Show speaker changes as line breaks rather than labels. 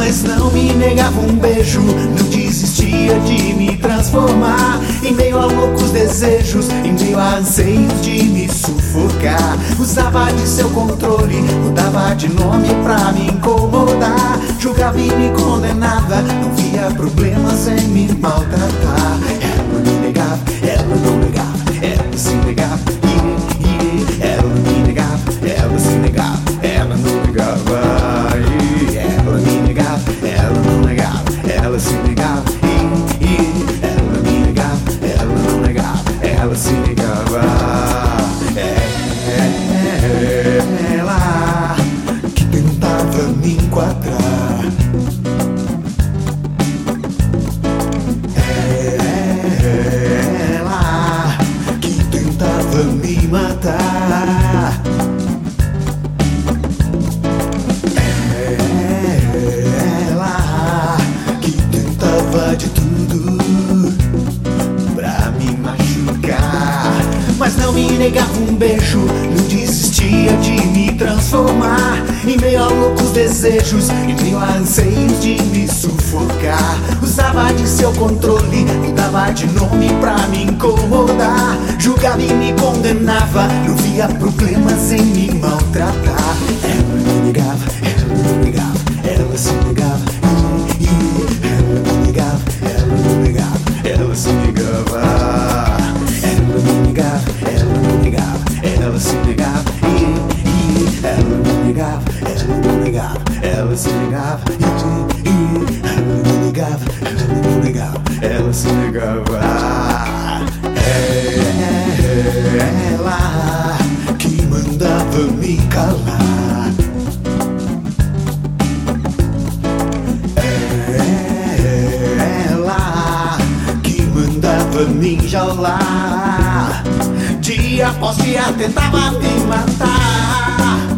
Mas não me negava um beijo, não desistia de me transformar. Em meio a loucos desejos, em meio a anseios de me sufocar. Usava de seu controle, mudava de nome pra me incomodar. Julgava e me condenava, não via problemas em me maltratar. Ela se negava. É ela que tentava me enquadrar. É ela que tentava me matar. Negava um beijo, não desistia de me transformar. Em meio a loucos desejos, em meio a anseios de me sufocar. Usava de seu controle, mudava de nome pra me incomodar. Julgava e me condenava, não via problemas em Negava, ela me negava, ela se negava. e- e Ela me negava, ela me negava, ela se negava. É ela que mandava me calar. É ela que mandava me enjalar. Dia após dia tentava me matar.